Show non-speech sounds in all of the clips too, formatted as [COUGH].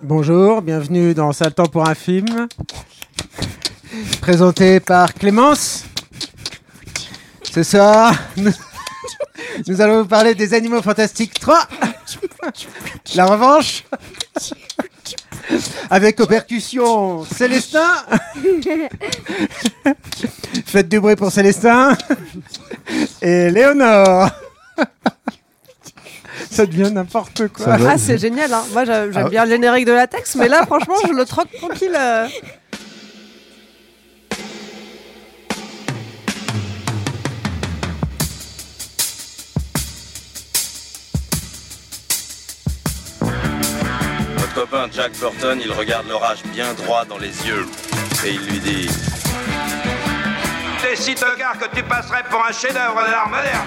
Bonjour, bienvenue dans Sale temps pour un film. Présenté par Clémence. Ce soir, nous, nous allons vous parler des Animaux Fantastiques 3. La revanche. Avec aux percussions Célestin. Faites du bruit pour Célestin. Et Léonore. Ça devient n'importe quoi. Ah, c'est génial. Hein. Moi, j'a- j'aime Ah. bien le générique de latex, mais là, franchement, je le troque tranquille. euh. Votre copain Jack Burton, il regarde l'orage bien droit dans les yeux. Et il lui dit T'es si tocard que tu passerais pour un chef-d'œuvre de l'art moderne.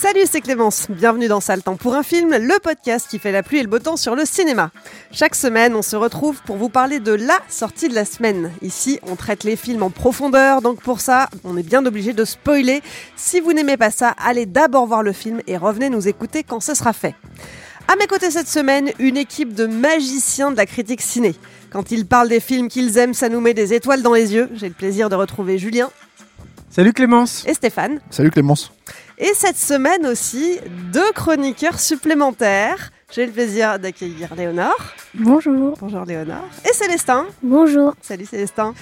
Salut, c'est Clémence. Bienvenue dans Sale temps pour un film, le podcast qui fait la pluie et le beau temps sur le cinéma. Chaque semaine, on se retrouve pour vous parler de la sortie de la semaine. Ici, on traite les films en profondeur, donc pour ça, on est bien obligé de spoiler. Si vous n'aimez pas ça, allez d'abord voir le film et revenez nous écouter quand ce sera fait. À mes côtés cette semaine, une équipe de magiciens de la critique ciné. Quand ils parlent des films qu'ils aiment, ça nous met des étoiles dans les yeux. J'ai le plaisir de retrouver Julien Salut Clémence. et Stéphane. Salut Clémence. Et cette semaine aussi, deux chroniqueurs supplémentaires. J'ai le plaisir d'accueillir Léonore. Bonjour. Bonjour Léonore. Et Célestin. Bonjour. Salut Célestin.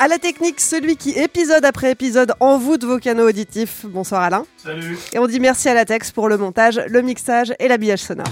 À la technique, celui qui, épisode après épisode, envoûte vos canaux auditifs. Bonsoir Alain. Salut. Et on dit merci à Latex pour le montage, le mixage et l'habillage sonore.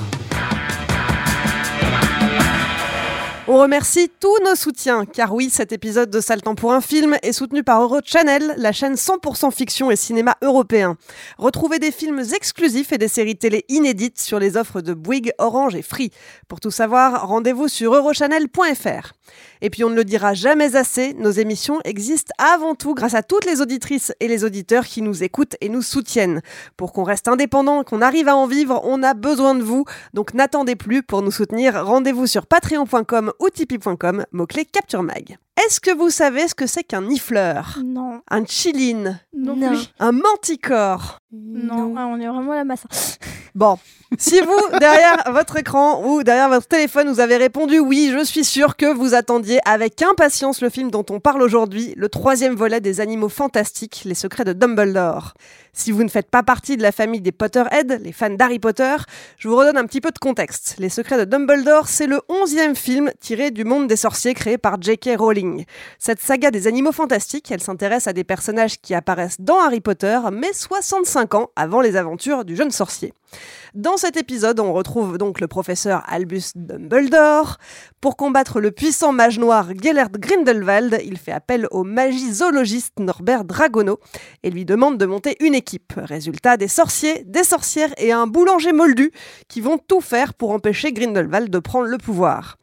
On remercie tous nos soutiens, car oui, cet épisode de Sale temps pour un film est soutenu par Eurochannel, la chaîne 100% fiction et cinéma européen. Retrouvez des films exclusifs et des séries télé inédites sur les offres de Bouygues, Orange et Free. Pour tout savoir, rendez-vous sur eurochannel.fr. Et puis on ne le dira jamais assez, nos émissions existent avant tout grâce à toutes les auditrices et les auditeurs qui nous écoutent et nous soutiennent. Pour qu'on reste indépendant, qu'on arrive à en vivre, on a besoin de vous. Donc n'attendez plus pour nous soutenir. Rendez-vous sur patreon.com ou tipeee.com, mot-clé Capture Mag. Est-ce que vous savez ce que c'est qu'un nifleur? Non. Un chiline Non. Un manticore? Non. Ah, on est vraiment à la masse. [LAUGHS] Bon, si vous, derrière votre écran ou derrière votre téléphone, vous avez répondu oui, je suis sûr que vous attendiez avec impatience le film dont on parle aujourd'hui, le troisième volet des animaux fantastiques, les secrets de Dumbledore. Si vous ne faites pas partie de la famille des Potterheads, les fans d'Harry Potter, je vous redonne un petit peu de contexte. Les secrets de Dumbledore, c'est le onzième film tiré du monde des sorciers créé par J.K. Rowling. Cette saga des animaux fantastiques, elle s'intéresse à des personnages qui apparaissent dans Harry Potter, mais 65 ans avant les aventures du jeune sorcier. Dans cet épisode, on retrouve donc le professeur Albus Dumbledore. Pour combattre le puissant mage noir Gellert Grindelwald, il fait appel au magizoologiste Norbert Dragono et lui demande de monter une équipe. Résultat, des sorciers, des sorcières et un boulanger moldu qui vont tout faire pour empêcher Grindelwald de prendre le pouvoir.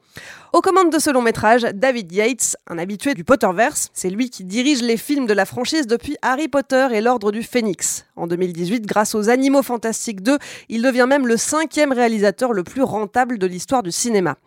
Aux commandes de ce long métrage, David Yates, un habitué du Potterverse, c'est lui qui dirige les films de la franchise depuis Harry Potter et l'Ordre du Phénix. En 2018, grâce aux Animaux Fantastiques 2, il devient même le cinquième réalisateur le plus rentable de l'histoire du cinéma.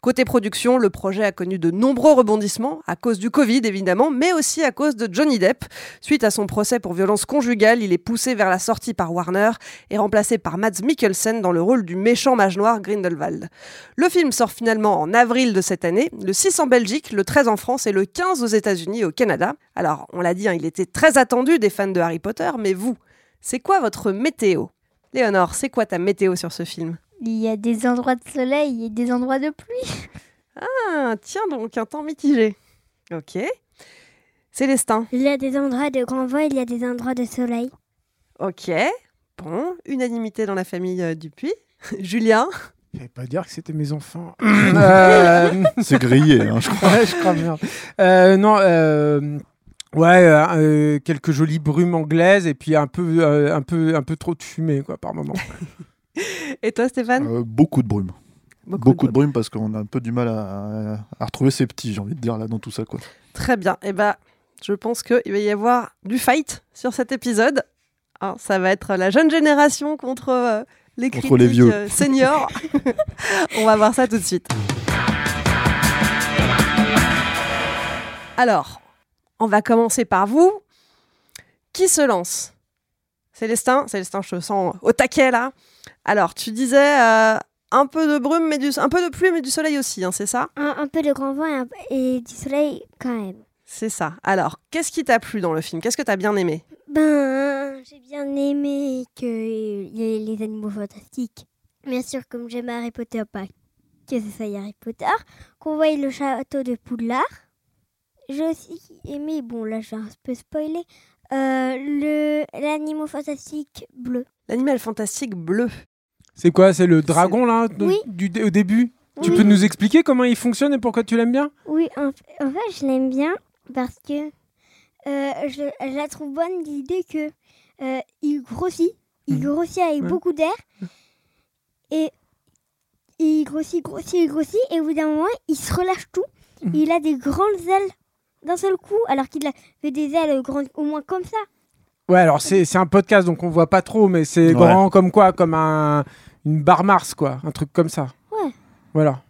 Côté production, le projet a connu de nombreux rebondissements, à cause du Covid évidemment, mais aussi à cause de Johnny Depp. Suite à son procès pour violence conjugale, il est poussé vers la sortie par Warner et remplacé par Mads Mikkelsen dans le rôle du méchant mage noir Grindelwald. Le film sort finalement en avril de cette année, le 6 en Belgique, le 13 en France et le 15 aux États-Unis et au Canada. Alors, on l'a dit, hein, il était très attendu des fans de Harry Potter, mais vous, c'est quoi votre météo? Léonore, c'est quoi ta météo sur ce film? Il y a des endroits de soleil et des endroits de pluie. Ah, tiens donc, un temps mitigé. Ok. Célestin. Il y a des endroits de grand vent, il y a des endroits de soleil. Ok. Bon, unanimité dans la famille euh, Dupuis. [LAUGHS] Julien. Je vais pas dire que c'était mes enfants. [LAUGHS] Euh, [LAUGHS] C'est grillé, hein, je crois. Ouais, je crois bien. Euh, non, euh, ouais, euh, euh, quelques jolies brumes anglaises et puis un peu, euh, un peu, un peu trop de fumée quoi par moment. [LAUGHS] Et toi, Stéphane? Euh, beaucoup de brume. Beaucoup Beaucoup, de de brume parce qu'on a un peu du mal à, à retrouver ses petits, j'ai envie de dire, là, dans tout ça. Quoi. Très bien. Eh ben, je pense qu'il va y avoir du fight sur cet épisode. Hein, ça va être la jeune génération contre euh, les Contre critiques les vieux. euh, seniors. [LAUGHS] [LAUGHS] On va voir ça tout de suite. Alors, on va commencer par vous. Qui se lance? Célestin, Célestin, je te sens au taquet là. Alors, tu disais euh, un peu de brume, mais du, un peu de pluie, mais du soleil aussi, hein, c'est ça? Un, un peu de grand vent et, un- et du soleil quand même. C'est ça. Alors, qu'est-ce qui t'a plu dans le film? Qu'est-ce que t'as bien aimé? Ben, j'ai bien aimé que y ait les animaux fantastiques. Bien sûr, comme j'aime Harry Potter, pas que ce soit Harry Potter. Qu'on voie le château de Poudlard. J'ai aussi aimé, bon là je vais un peu spoiler, euh, le l'animal fantastique bleu. L'animal fantastique bleu. C'est quoi C'est le dragon là de- Oui. du, au début? Tu peux nous expliquer comment il fonctionne et pourquoi tu l'aimes bien? Oui, en, en fait, je l'aime bien parce que euh, je, je la trouve bonne l'idée que euh, il grossit, il Mhm. grossit avec Ouais. beaucoup d'air et il grossit, grossit, il grossit et au bout d'un moment, il se relâche tout. Mhm. Il a des grandes ailes d'un seul coup, alors qu'il avait des ailes grandes au moins comme ça. Ouais, alors c'est c'est un podcast donc on voit pas trop, mais c'est Ouais. grand comme quoi Comme un, une barre Mars quoi, un truc comme ça. Ouais. Voilà.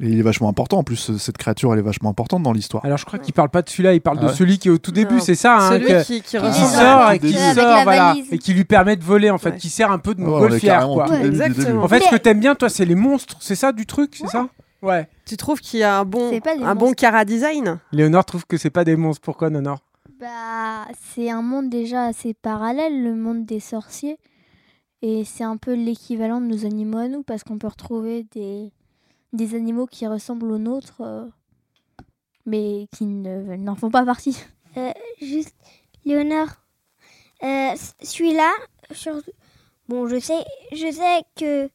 Et il est vachement important. En plus, cette créature, elle est vachement importante dans l'histoire. Alors je crois qu'il parle pas de celui-là, il parle Ah de ouais celui qui est au tout début, c'est ça hein, Celui que- qui, qui sort et qui sort, voilà, et qui lui permet de voler en fait, Ouais. qui sert un peu de Ouais, montgolfière quoi. Ouais, exactement. En fait, ce que t'aimes bien toi, c'est les monstres, c'est ça du truc, c'est ça? Ouais. Tu trouves qu'il y a un bon, C'est pas des un bon cara design Léonore trouve que c'est pas des monstres. Pourquoi, Nonor Bah, c'est un monde déjà assez parallèle, le monde des sorciers. Et c'est un peu l'équivalent de nos animaux à nous, parce qu'on peut retrouver des, des animaux qui ressemblent aux nôtres, euh, mais qui ne- n'en font pas partie. Euh, juste, Léonore, euh, celui-là, sur... bon, je sais, je sais que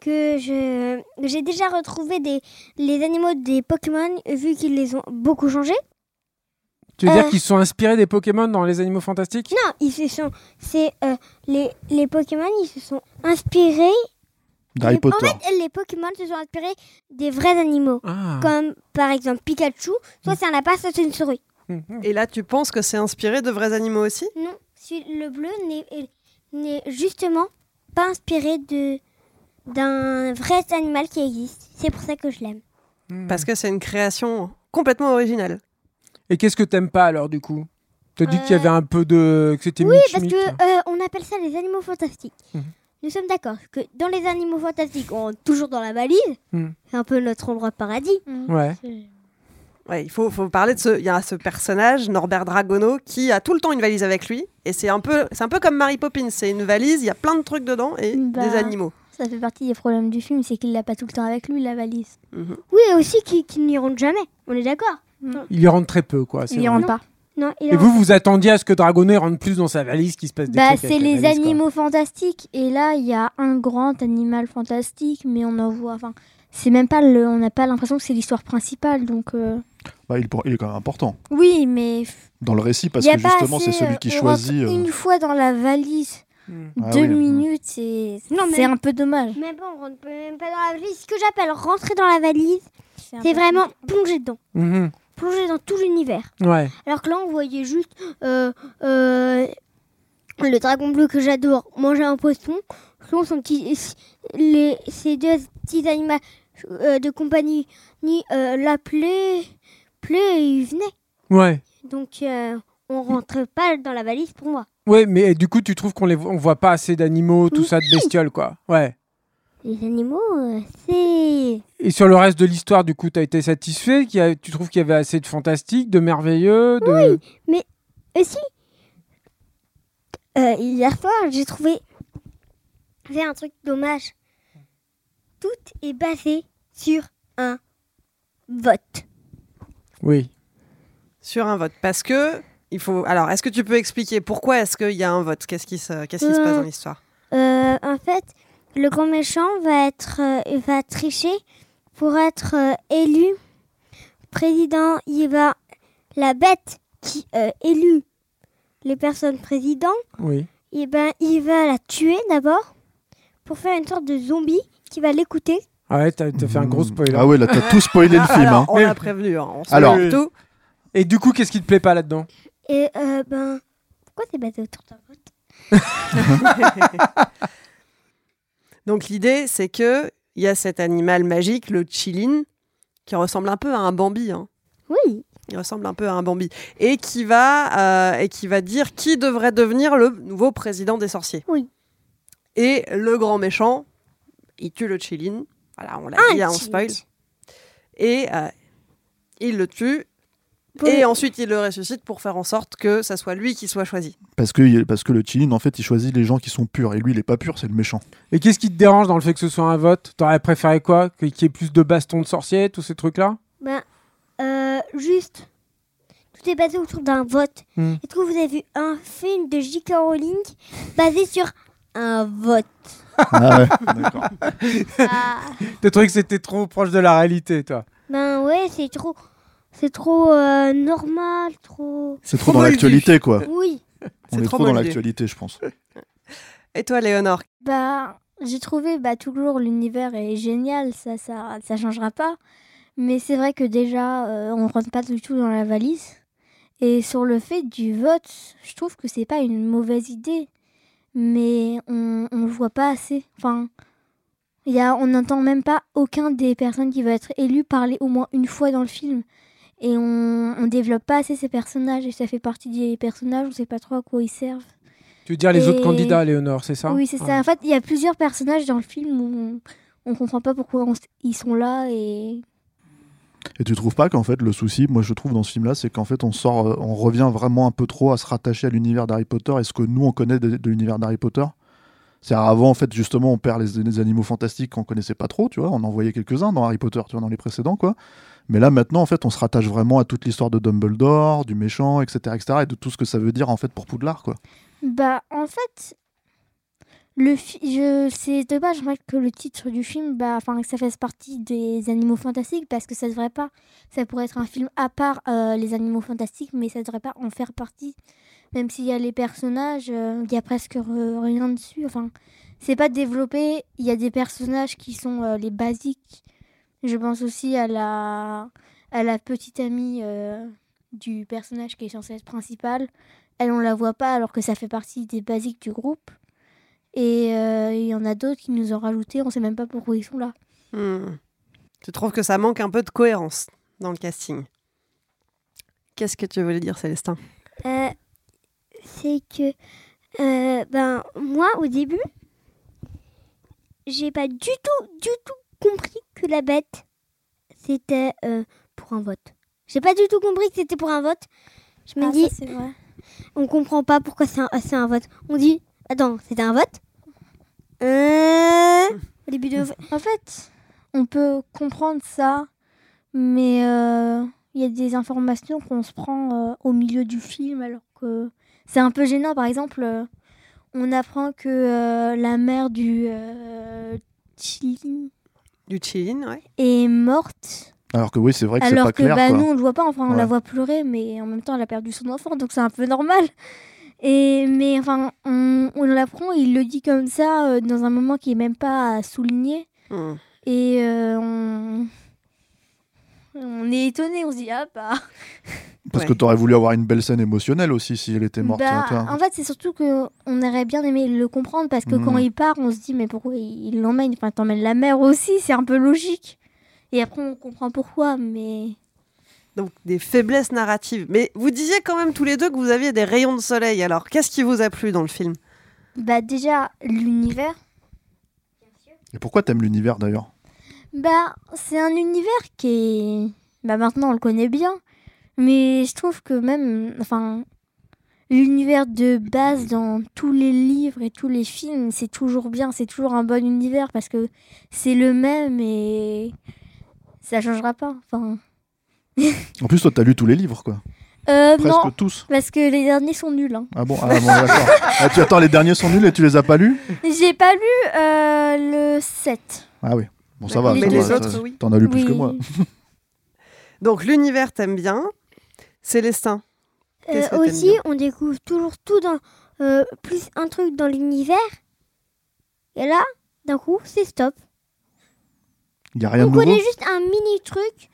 que je j'ai déjà retrouvé des les animaux des Pokémon vu qu'ils les ont beaucoup changés. Tu veux Euh. dire qu'ils se sont inspirés des Pokémon dans les animaux fantastiques? Non, ils se sont, c'est euh, les les Pokémon, ils se sont inspirés. D'Harry les- Potter. En fait, les Pokémon se sont inspirés des vrais animaux, Ah. comme par exemple Pikachu. Soit c'est un lapin, soit c'est une souris. Mhm. Et là, tu penses que c'est inspiré de vrais animaux aussi? Non, le bleu n'est n'est justement pas inspiré de d'un vrai animal qui existe. C'est pour ça que je l'aime. Parce que c'est une création complètement originale. Et qu'est-ce que t'aimes pas alors du coup? T'as dit qu'il y Euh, avait un peu de. que c'était Oui, parce que euh, on appelle ça les animaux fantastiques. Mhm. Nous sommes d'accord que dans les animaux fantastiques, on rentre toujours dans la valise. Mhm. C'est un peu notre endroit de paradis. Ouais. Ouais, il faut, faut parler de ce. Il y a ce personnage, Norbert Dragono, qui a tout le temps une valise avec lui. Et c'est un peu, c'est un peu comme Mary Poppins. C'est une valise, il y a plein de trucs dedans et Bah. des animaux. Ça fait partie des problèmes du film, c'est qu'il l'a pas tout le temps avec lui, la valise. Mhm. Oui, et aussi qui, qui n'y rentre jamais. On est d'accord. Il y rentre très peu quoi. Il y rentre pas. Non, il Et rentre- vous, vous attendiez à ce que Dragono il rentre plus dans sa valise, qu'il se passe des Bah, trucs c'est les valise, quoi. animaux fantastiques. Et là, il y a un grand animal fantastique, mais on en voit. Enfin, c'est même pas le. On n'a pas l'impression que c'est l'histoire principale. Donc, euh, Bah, il, est pour- il est quand même important oui, mais dans le récit parce que justement, c'est celui euh, qui choisit. rentre euh, Une fois dans la valise, Hmm. Ah deux oui, minutes, c'est Non, mais- c'est un peu dommage. Mais bon, on rentre même pas dans la valise. Ce que j'appelle rentrer dans la valise, c'est vraiment plonger dedans. Mhm. Plonger dans tout l'univers. Ouais. Alors que là, on voyait juste euh, euh, le dragon bleu que j'adore manger un poisson. Sinon, son petit, les, ces deux petits animaux euh, de compagnie ni, euh, l'appelaient, et ils venaient. Ouais. Donc, euh, on rentrait pas dans la valise pour moi. Ouais, mais du coup, tu trouves qu'on les on voit pas assez d'animaux, tout ça, de bestioles, quoi. Ouais. Les animaux, euh, c'est. Et sur le reste de l'histoire, du coup, t'as été satisfait a- Tu trouves qu'il y avait assez de fantastique, de merveilleux de... Mais aussi, euh, hier soir, j'ai trouvé. C'est un truc dommage. Tout est basé sur un vote. Oui. Sur un vote. Parce que. Il faut. Alors, est-ce que tu peux expliquer pourquoi est-ce qu'il y a un vote? Qu'est-ce qui se, qu'est-ce qui se passe Euh, dans l'histoire? Euh, en fait, le grand méchant va être, euh, va tricher pour être euh, élu président. Il va la bête qui euh, élu les personnes présidents. Oui. Et ben, il va la tuer d'abord pour faire une sorte de zombie qui va l'écouter. Ah ouais, t'as t'as fait un gros spoiler. Ah ouais, là, t'as tout spoilé le [LAUGHS] film. Alors, hein. on l'a prévenu. hein, on Alors- tout. Et du coup, qu'est-ce qui te plaît pas là-dedans? Et euh, ben, pourquoi c'est basé autour d'un vote [LAUGHS] Donc l'idée, c'est que il y a cet animal magique, le chilin, qui ressemble un peu à un Bambi. hein. Oui. Il ressemble un peu à un Bambi. Et qui va, euh, et qui va dire qui devrait devenir le nouveau président des sorciers. Oui. Et le grand méchant, il tue le chilin. Voilà, on l'a Un dit, hein, on spoil. Et euh, il le tue. Et ensuite, il le ressuscite pour faire en sorte que ça soit lui qui soit choisi. Parce que, parce que le Chilin, en fait, il choisit les gens qui sont purs. Et lui, il est pas pur, c'est le méchant. Et qu'est-ce qui te dérange dans le fait que ce soit un vote? T'aurais préféré quoi? Qu'il y ait plus de bastons de sorciers, tous ces trucs-là? Ben, euh, juste, tout est basé autour d'un vote. Hmm. Est-ce que vous avez vu un film de J.K. Rowling basé sur un vote? Ah ouais, [LAUGHS] d'accord. Ah, T'as trouvé que c'était trop proche de la réalité, toi Ben ouais, c'est trop, c'est trop euh, normal, trop. C'est trop dans l'actualité, quoi. Oui. On C'est est trop trop dans l'actualité, je pense. Et toi, Léonore Bah, j'ai trouvé bah, toujours l'univers est génial, ça, ça, ça changera pas. Mais c'est vrai que déjà, euh, on rentre pas du tout dans la valise. Et sur le fait du vote, je trouve que c'est pas une mauvaise idée, mais on, on le voit pas assez. Enfin, il y a, on n'entend même pas aucun des personnes qui vont être élues parler au moins une fois dans le film. Et on, on développe pas assez ces personnages, et ça fait partie des personnages, on sait pas trop à quoi ils servent. Tu veux dire les autres candidats, Léonore, c'est ça? Oui, c'est Ouais. ça. En fait, il y a plusieurs personnages dans le film où on, on comprend pas pourquoi on ils sont là et Et tu trouves pas qu'en fait, le souci, moi je trouve dans ce film-là, c'est qu'en fait, on sort, euh, on revient vraiment un peu trop à se rattacher à l'univers d'Harry Potter et ce que nous on connaît de, de l'univers d'Harry Potter. C'est avant, en fait, justement, on perd les, les animaux fantastiques qu'on connaissait pas trop, tu vois. On en voyait quelques-uns dans Harry Potter, tu vois, dans les précédents, quoi. Mais là, maintenant, en fait, on se rattache vraiment à toute l'histoire de Dumbledore, du méchant, etc., etc., et de tout ce que ça veut dire, en fait, pour Poudlard, quoi. bah en fait le je c'est dommage en fait, que le titre du film bah enfin que ça fasse partie des animaux fantastiques parce que ça devrait pas ça pourrait être un film à part euh, les animaux fantastiques mais ça devrait pas en faire partie même s'il y a les personnages euh, il y a presque re- rien dessus enfin c'est pas développé il y a des personnages qui sont euh, les basiques je pense aussi à la à la petite amie euh, du personnage qui est censé être principal elle on la voit pas alors que ça fait partie des basiques du groupe. Et euh, il y en a d'autres qui nous ont rajouté on sait même pas pourquoi ils sont là. Hmm. Tu trouves que ça manque un peu de cohérence dans le casting? Qu'est-ce que tu voulais dire, Célestin? Euh, c'est que, euh, ben, moi, au début, j'ai pas du tout, du tout compris que la bête, c'était euh, pour un vote. J'ai pas du tout compris que c'était pour un vote. Je me Ah, dis, ça, vrai. on comprend pas pourquoi c'est un, c'est un vote. On dit, attends, c'était un vote? Euh... Au début de... en fait on peut comprendre ça mais euh, il y a des informations qu'on se prend euh, au milieu du film alors que c'est un peu gênant par exemple euh, on apprend que euh, la mère du euh, Chilin Du chillin, ouais. est morte Alors que oui, c'est vrai que c'est Alors pas que clair, bah, quoi. nous, on le voit pas, enfin, on la voit pleurer, mais en même temps, elle a perdu son enfant, donc c'est un peu normal. Et, mais enfin, on, on l'apprend, il le dit comme ça, euh, dans un moment qui est même pas à souligner. Hmm. Et euh, on... on est étonné, on se dit, ah bah. Parce que t'aurais voulu avoir une belle scène émotionnelle aussi si elle était morte. Bah, en fait, c'est surtout que on aurait bien aimé le comprendre parce que quand il part, on se dit mais pourquoi il il l'emmène? Enfin, t'emmènes la mère aussi, c'est un peu logique. Et après, on comprend pourquoi, mais Donc des faiblesses narratives. Mais vous disiez quand même tous les deux que vous aviez des rayons de soleil. Alors qu'est-ce qui vous a plu dans le film? Bah déjà l'univers. Et pourquoi t'aimes l'univers d'ailleurs? Bah, c'est un univers qui est. Bah, maintenant, on le connaît bien. Mais je trouve que même. Enfin. L'univers de base dans tous les livres et tous les films, c'est toujours bien, c'est toujours un bon univers parce que c'est le même et ça changera pas. Enfin, [LAUGHS] En plus, toi, t'as lu tous les livres, quoi. Euh, Presque non, tous. parce que les derniers sont nuls. hein. Ah bon, ah, bon d'accord. [LAUGHS] Ah, tu attends, les derniers sont nuls et tu les as pas lus? J'ai pas lu euh, le 7. Ah oui. Bon, ça va. Mais les autres, ça- oui. T'en as lu plus Oui. que moi. [LAUGHS] Donc l'univers t'aime bien. Célestin. Euh, que t'aimes aussi, bien? on découvre toujours tout dans euh, plus un truc dans l'univers. Et là, d'un coup, c'est stop. Il y a rien on de nouveau? connaît juste un mini truc.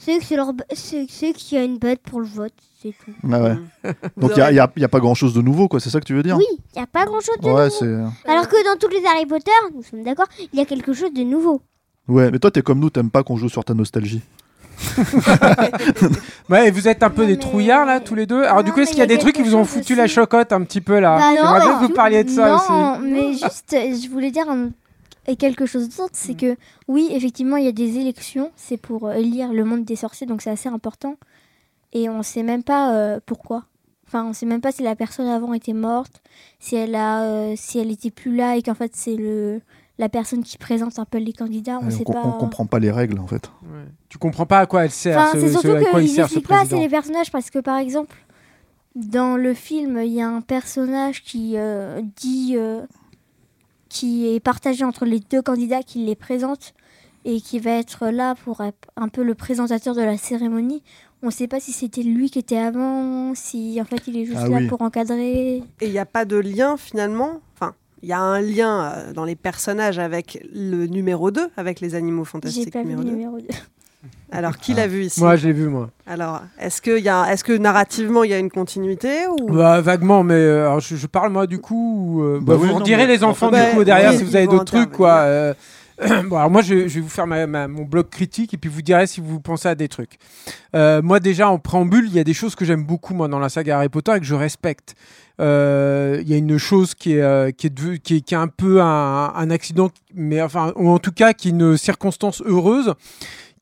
C'est que c'est leur, c'est c'est qu'il y a une bête pour le vote, c'est tout. Ah ouais. [LAUGHS] Donc il y a, aurez- il y a- a pas grand chose de nouveau, quoi. C'est ça que tu veux dire? Oui, il n'y a pas grand chose de Ouais, nouveau. c'est. Alors que dans tous les Harry Potter, nous sommes d'accord, il y a quelque chose de nouveau. Ouais, mais toi, t'es comme nous, t'aimes pas qu'on joue sur ta nostalgie. [LAUGHS] Ouais, vous êtes un peu Non, des mais- trouillards là, tous les deux. Alors, du Non, coup, est-ce qu'il y a des trucs qui vous ont foutu la chocotte un petit peu là? Bah non, J'aimerais bien que vous parliez de ça non, aussi. mais juste, euh, je voulais dire un- et quelque chose d'autre, c'est que oui, effectivement, il y a des élections, c'est pour euh, élire le monde des sorciers, donc c'est assez important. Et on sait même pas euh, pourquoi. Enfin, on sait même pas si la personne avant était morte, si elle a, euh, si elle était plus là et qu'en fait c'est le la personne qui présente un peu les candidats. On Ouais, sait on, pas. on comprend pas les règles, en fait. Tu comprends pas à quoi elle sert, Enfin, ce, c'est ce- surtout qu'ils n'expliquent pas assez président. les personnages parce que par exemple, dans le film, il y a un personnage qui euh, dit, euh, qui est partagé entre les deux candidats qui les présentent et qui va être là pour être un peu le présentateur de la cérémonie. On ne sait pas si c'était lui qui était avant, si en fait il est juste Ah là oui. pour encadrer. Et il n'y a pas de lien finalement? Enfin, il y a un lien euh, dans les personnages avec le numéro 2, avec les animaux J'ai fantastiques pas vu numéro le 2. numéro 2. Alors, qui l'a vu ici Moi, je l'ai vu, moi. Alors, est-ce que, y a, est-ce que narrativement, il y a une continuité ou... Bah, vaguement, mais euh, alors, je, je parle moi du coup. ou, euh, Bah bah, oui, vous non, direz mais les en enfants fait, du coup derrière oui, si vous avez d'autres trucs quoi. euh. [COUGHS] bon, alors moi je, je vais vous faire ma- ma- mon blog critique et puis vous direz si vous pensez à des trucs. Euh, moi déjà en préambule, il y a des choses que j'aime beaucoup moi dans la saga Harry Potter et que je respecte. Euh, Il y a une chose qui est, euh, qui est, qui est, qui est un peu un, un accident, mais enfin, ou en tout cas qui est une circonstance heureuse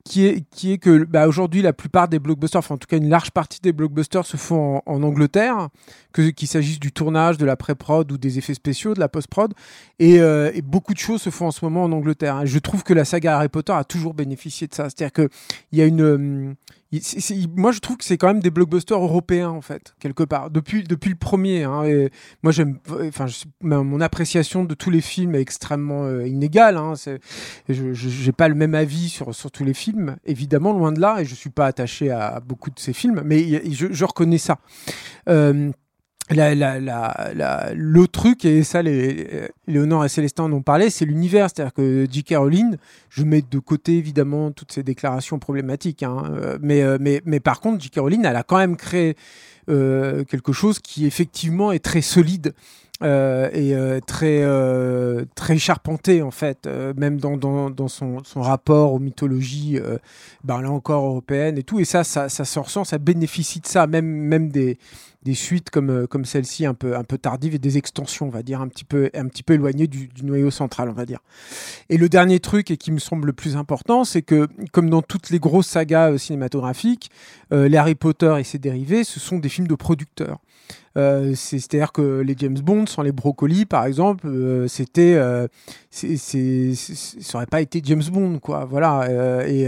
qui est, que bah, aujourd'hui la plupart des blockbusters, enfin en tout cas une large partie des blockbusters se font en, en Angleterre, qu'il s'agisse du tournage, de la pré-prod ou des effets spéciaux, de la post-prod, et, euh, beaucoup de choses se font en ce moment en Angleterre. Et je trouve que la saga Harry Potter a toujours bénéficié de ça, c'est-à-dire que il y a une, moi je trouve que c'est quand même des blockbusters européens en fait quelque part depuis depuis le premier. hein, et moi j'aime, enfin mon appréciation de tous les films est extrêmement euh, inégale. hein, je j'ai pas le même avis sur, sur tous les films, évidemment, loin de là, et je suis pas attaché à, beaucoup de ces films, mais je reconnais ça. Euh, la, la, la, le truc, et ça, les, Léonore et Célestin en ont parlé, c'est l'univers. C'est-à-dire que J.K. Rowling, je mets de côté évidemment toutes ces déclarations problématiques, hein, euh, mais, euh, mais, mais par contre, J.K. Rowling, elle a quand même créé euh, quelque chose qui effectivement est très solide. Euh, et euh, très euh, très charpenté en fait euh, même dans, dans, dans son, son rapport aux mythologies euh, ben, là encore européennes et tout et ça ça, ça se ressent ça bénéficie de ça même même des des suites comme, euh, comme celle-ci un peu, un peu tardive et des extensions, on va dire, un petit peu, un petit peu éloignées du, du noyau central, on va dire. Et le dernier truc, et qui me semble le plus important, c'est que, comme dans toutes les grosses sagas cinématographiques, les Harry Potter et ses dérivés, ce sont des films de producteurs. Euh, c'est- C'est-à-dire que les James Bond, sans les brocolis, par exemple, euh, c'était, euh, ça aurait pas été James Bond, quoi. Voilà. euh, et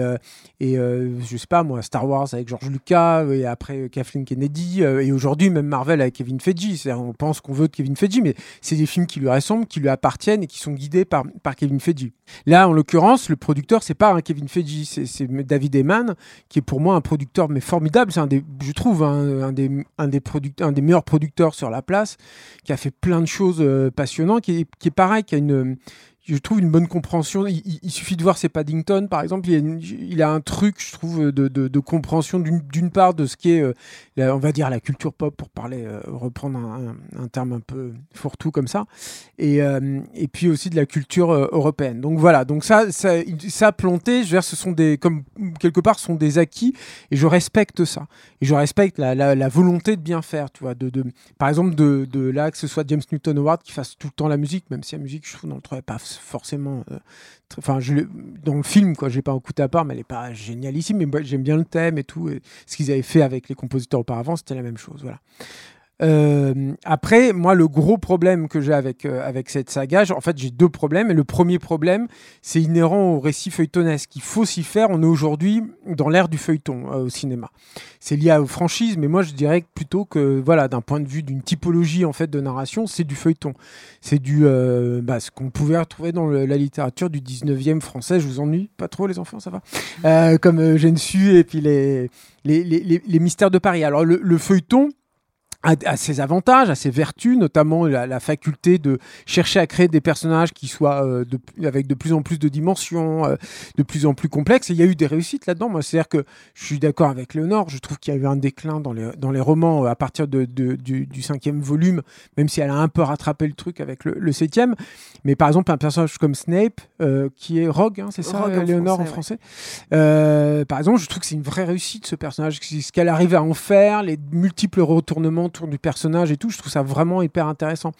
et je sais pas moi, Star Wars avec George Lucas et après Kathleen Kennedy et aujourd'hui même Marvel avec Kevin Feige. On pense qu'on veut de Kevin Feige, mais c'est des films qui lui ressemblent, qui lui appartiennent et qui sont guidés par par Kevin Feige. Là, en l'occurrence, le producteur c'est pas un Kevin Feige, c'est David Eman qui est pour moi un producteur mais formidable. C'est un des, je trouve un, un des un des un des meilleurs producteurs sur la place, qui a fait plein de choses euh, passionnantes, qui qui est pareil, qui a une je trouve une bonne compréhension. Il, suffit de voir ses Paddington, par exemple. Il a, a un truc, je trouve, de, compréhension d'une part de ce qui est, euh, la- on va dire, la culture pop, pour parler, euh, reprendre un, un- terme un peu fourre-tout comme ça, et, euh, puis aussi de la culture européenne. Donc voilà, donc ça, ça, planté, je veux dire, ce sont des, quelque part, sont des acquis, et je respecte ça. Et je respecte la, volonté de bien faire, tu vois. De, par exemple, de, là, que ce soit James Newton Howard qui fasse tout le temps la musique, même si la musique, je trouve, dans le pas forcément. euh, Enfin, dans le film, quoi, j'ai pas écouté à part, mais elle est pas génialissime. Mais j'aime bien le thème et tout. Et ce qu'ils avaient fait avec les compositeurs auparavant, c'était la même chose. Voilà. Euh, après, moi, le gros problème que j'ai avec, euh, avec cette saga, en fait, j'ai deux problèmes. Et le premier problème, c'est inhérent au récit feuilletonesque. Il faut s'y faire. On est aujourd'hui dans l'ère du feuilleton euh, au cinéma. C'est lié aux franchises, mais moi, je dirais plutôt que, voilà, d'un point de vue d'une typologie en fait de narration, c'est du feuilleton. C'est du, euh, bah, ce qu'on pouvait retrouver dans la littérature du 19e français. Je vous ennuie pas trop, les enfants, ça va? Euh, Comme euh, Eugène Sue et puis les, les, les, les- les mystères de Paris. Alors, le, le feuilleton, a ses avantages, a ses vertus, notamment la, la faculté de chercher à créer des personnages qui soient euh, de- avec de plus en plus de dimensions, euh, de plus en plus complexes. Et il y a eu des réussites là-dedans. Moi, c'est-à-dire que je suis d'accord avec Léonore. Je trouve qu'il y a eu un déclin dans les, dans les romans euh, à partir de, de- du, du cinquième volume, même si elle a un peu rattrapé le truc avec le, le septième. Mais par exemple, un personnage comme Snape, qui est Rogue, hein, c'est ça, Rogue en Léonore en français, français. Euh, par exemple, je trouve que c'est une vraie réussite ce personnage, ce qu'elle arrive à en faire, les multiples retournements autour du personnage et tout, je trouve ça vraiment hyper intéressant.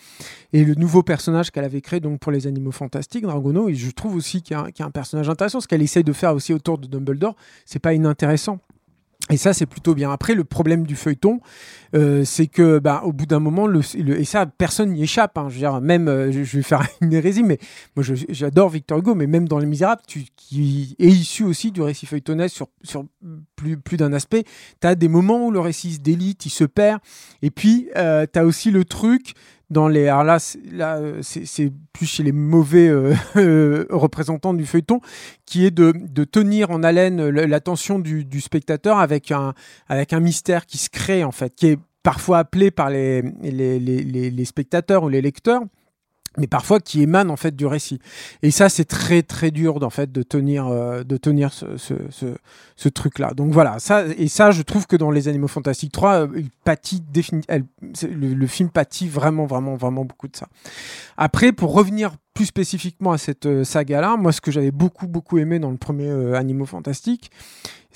Et le nouveau personnage qu'elle avait créé donc pour les animaux fantastiques, Dragono, et je trouve aussi qu'il y, a un- personnage intéressant, ce qu'elle essaye de faire aussi autour de Dumbledore, c'est pas inintéressant. Et ça, c'est plutôt bien. Après, le problème du feuilleton, euh, c'est que, bah, au bout d'un moment, et ça, personne n'y échappe. hein. je veux même, euh, je, vais faire [LAUGHS] une hérésie, mais moi, j'adore Victor Hugo, mais même dans Les Misérables, tu, qui est issu aussi du récit feuilletonnesque sur, plus d'un aspect, tu as des moments où le récit se délite, il se perd, et puis euh, tu as aussi le truc dans les alors là c'est- euh, plus chez les mauvais euh, [LAUGHS] euh, représentants du feuilleton qui est de, tenir en haleine le- l'attention du, du spectateur avec un avec un mystère qui se crée en fait qui est parfois appelé par les, les, les- les spectateurs ou les lecteurs mais parfois qui émane en fait du récit. Et ça, c'est très très dur en fait de tenir euh, de tenir ce, ce, ce, ce truc-là. Donc voilà, ça et ça, je trouve que dans les Animaux Fantastiques 3, euh, il pâtit le, film pâtit vraiment vraiment vraiment beaucoup de ça. Après, pour revenir plus spécifiquement à cette euh, saga-là, moi, ce que j'avais beaucoup beaucoup aimé dans le premier euh, Animaux Fantastiques,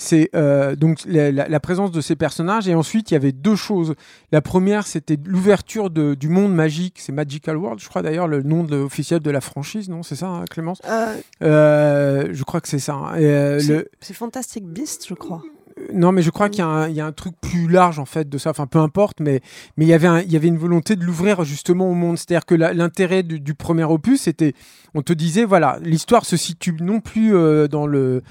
c'est euh, donc la, la- la présence de ces personnages et ensuite il y avait deux choses. La première c'était l'ouverture du monde magique, c'est Magical World, je crois d'ailleurs le nom de, officiel de la franchise, non? C'est ça, hein, Clémence? Euh, Euh, Je crois que c'est ça. hein. Et, c'est- le- C'est Fantastic Beast, je crois. Non, mais je crois qu'il y, a un- truc plus large en fait de ça. Enfin, peu importe, mais il y avait une volonté de l'ouvrir justement au monde. C'est-à-dire que l'intérêt du, premier opus, c'était, on te disait, voilà, l'histoire se situe non plus euh, dans le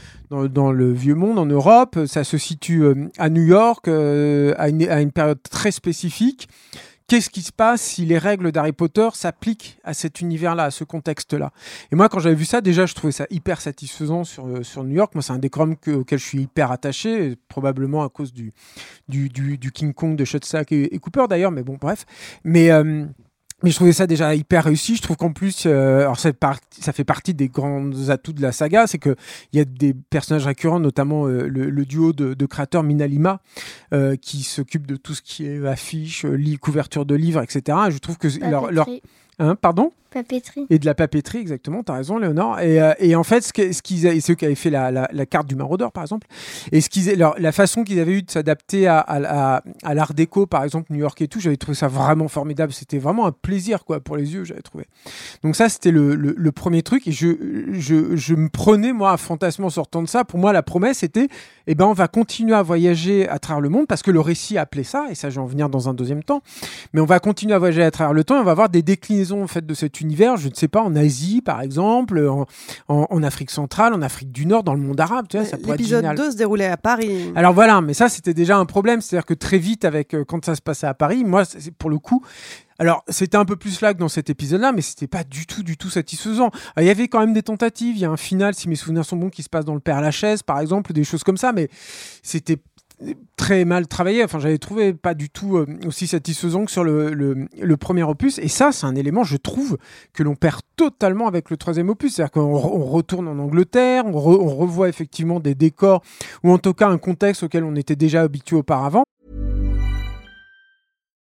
vieux monde en Europe, ça se situe euh, à New York euh, à une période très spécifique. Qu'est-ce qui se passe si les règles d'Harry Potter s'appliquent à cet univers-là, à ce contexte-là? Et moi, quand j'avais vu ça, déjà, je trouvais ça hyper satisfaisant sur, euh, New York. Moi, c'est un décorum que- auquel je suis hyper attaché, probablement à cause du, King Kong de Shutstack et, et Cooper d'ailleurs, mais bon, bref. Mais. euh, mais je trouvais ça déjà hyper réussi. Je trouve qu'en plus, euh, alors ça, fait partie- ça fait partie des grands atouts de la saga, c'est que il y a des personnages récurrents, notamment euh, le, le duo de, de créateurs Minalima, euh, qui s'occupe de tout ce qui est affiches, euh, couverture de livres, etc. Et je trouve que leur, leur-. Hein, pardon? Papeterie. et de la papeterie, exactement, tu as raison, Léonore. Et, euh, et en fait, ce, qu'ils ceux qui avaient fait la, la- la carte du maraudeur, par exemple, et ce qu'ils, la façon qu'ils avaient eu de s'adapter à, à- à- à l'art déco, par exemple, New York et tout, j'avais trouvé ça vraiment formidable. C'était vraiment un plaisir quoi, pour les yeux, j'avais trouvé. Donc, ça, c'était le, le- le premier truc. Et je, je, je me prenais, moi, à fantasme en sortant de ça. Pour moi, la promesse était eh ben, on va continuer à voyager à travers le monde parce que le récit appelait ça, et ça, je vais en venir dans un deuxième temps. Mais on va continuer à voyager à travers le temps et on va avoir des déclinaisons en fait, de cet univers, je ne sais pas, en Asie par exemple, en, en- en Afrique centrale, en Afrique du Nord, dans le monde arabe, tu vois, ça pourrait être L'épisode génial. 2 se déroulait à Paris. Alors voilà, mais ça c'était déjà un problème, c'est-à-dire que très vite avec euh, quand ça se passait à Paris, moi pour le coup, alors c'était un peu plus là que dans cet épisode-là, mais c'était pas du tout, du tout satisfaisant. Euh, Il y avait quand même des tentatives, il y a un final, si mes souvenirs sont bons, qui se passe dans le Père Lachaise par exemple, des choses comme ça, mais c'était très mal travaillé. Enfin, j'avais trouvé pas du tout euh, aussi satisfaisant que sur le, premier opus. Et ça, c'est un élément, je trouve, que l'on perd totalement avec le troisième opus. C'est-à-dire qu'on re- on retourne en Angleterre, on, on revoit effectivement des décors ou en tout cas un contexte auquel on était déjà habitué auparavant.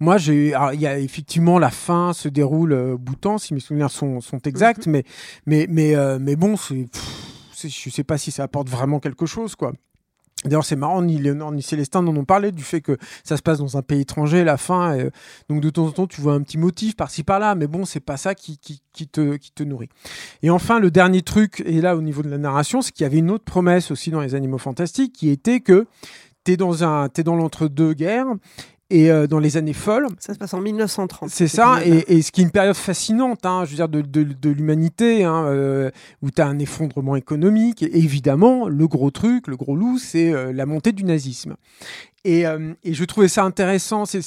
Moi, j'ai, il y a effectivement la fin se déroule euh, au bout de temps, si mes souvenirs sont, sont exacts, mais, mais, mais, euh, mais bon, c'est, je sais pas si ça apporte vraiment quelque chose, quoi. D'ailleurs, c'est marrant, ni Léonore ni Célestin n'en ont parlé du fait que ça se passe dans un pays étranger, la fin. et, euh, donc, de temps en temps, tu vois un petit motif par-ci par-là, mais bon, c'est pas ça qui, qui, qui te, qui te nourrit. Et enfin, le dernier truc, et là, au niveau de la narration, c'est qu'il y avait une autre promesse aussi dans les Animaux Fantastiques, qui était que tu es dans, un, t'es dans l'entre-deux-guerres. Et euh, dans les années folles. Ça se passe en 1930. C'est ça, et, et ce qui est une période fascinante, hein, je veux dire, de, de, de l'humanité, hein, euh, où tu as un effondrement économique. Et évidemment, le gros truc, le gros loup, c'est euh, la montée du nazisme. Et, euh, et je trouvais ça intéressant. C'est-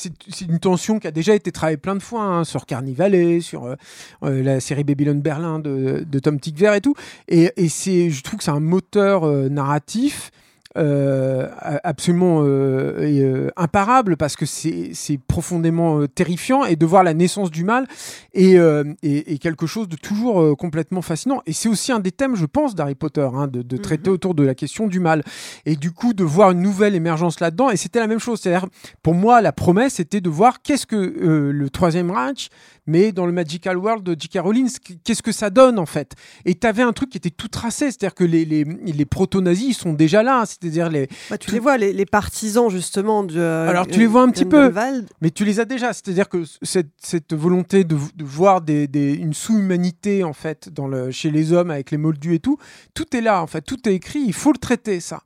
une tension qui a déjà été travaillée plein de fois hein, sur Carnivale, sur euh, la série Babylon Berlin de, de Tom Tickver et tout. Et, et je trouve que c'est un moteur euh, narratif. Euh, absolument euh, euh, imparable parce que c'est profondément terrifiant et de voir la naissance du mal et quelque chose de toujours complètement fascinant. Et c'est aussi un des thèmes je pense d'Harry Potter hein, de, de traiter autour de la question du mal et du coup de voir une nouvelle émergence là-dedans. Et c'était la même chose. C'est-à-dire pour moi la promesse était de voir qu'est-ce que le troisième Reich mais dans le Magical World de J.K. Rowling, qu'est-ce que ça donne en fait? Et tu avais un truc qui était tout tracé, c'est-à-dire que les, les, les proto-nazis ils sont déjà là, c'est-à-dire les. Bah, tu les vois, les, les partisans justement de. Alors tu les vois un petit peu, mais tu les as déjà, c'est-à-dire que cette, cette volonté de, de voir des, des- une sous-humanité en fait dans le, chez les hommes avec les moldus et tout, tout est là en fait, tout est écrit, il faut le traiter ça.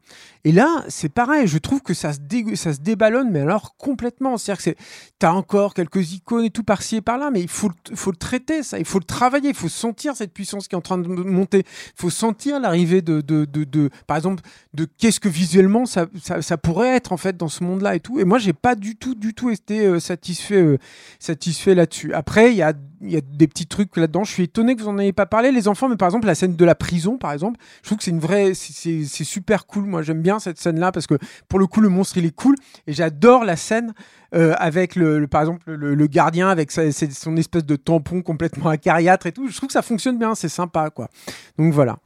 Et là, c'est pareil, je trouve que ça se, dé- ça se déballonne, mais alors complètement. C'est-à-dire que t'as encore quelques icônes et tout par-ci et par-là, mais il faut, le- faut le traiter, ça, il faut le travailler, il faut sentir cette puissance qui est en train de monter, il faut sentir l'arrivée de, de, de, par exemple, de qu'est-ce que visuellement ça, ça, ça pourrait être en fait dans ce monde-là et tout. Et moi, j'ai pas du tout, du tout été euh, satisfait, euh, satisfait là-dessus. Après, il y a, il y a des petits trucs là-dedans. Je suis étonné que vous en ayez pas parlé, les enfants, mais par exemple, la scène de la prison, par exemple, je trouve que c'est une vraie, c'est- super cool. Moi, j'aime bien cette scène-là parce que pour le coup, le monstre, il est cool. Et j'adore la scène euh, avec, le, le- par exemple, le, le gardien avec sa- son espèce de tampon complètement acariâtre et tout. Je trouve que ça fonctionne bien, c'est sympa, quoi. Donc voilà.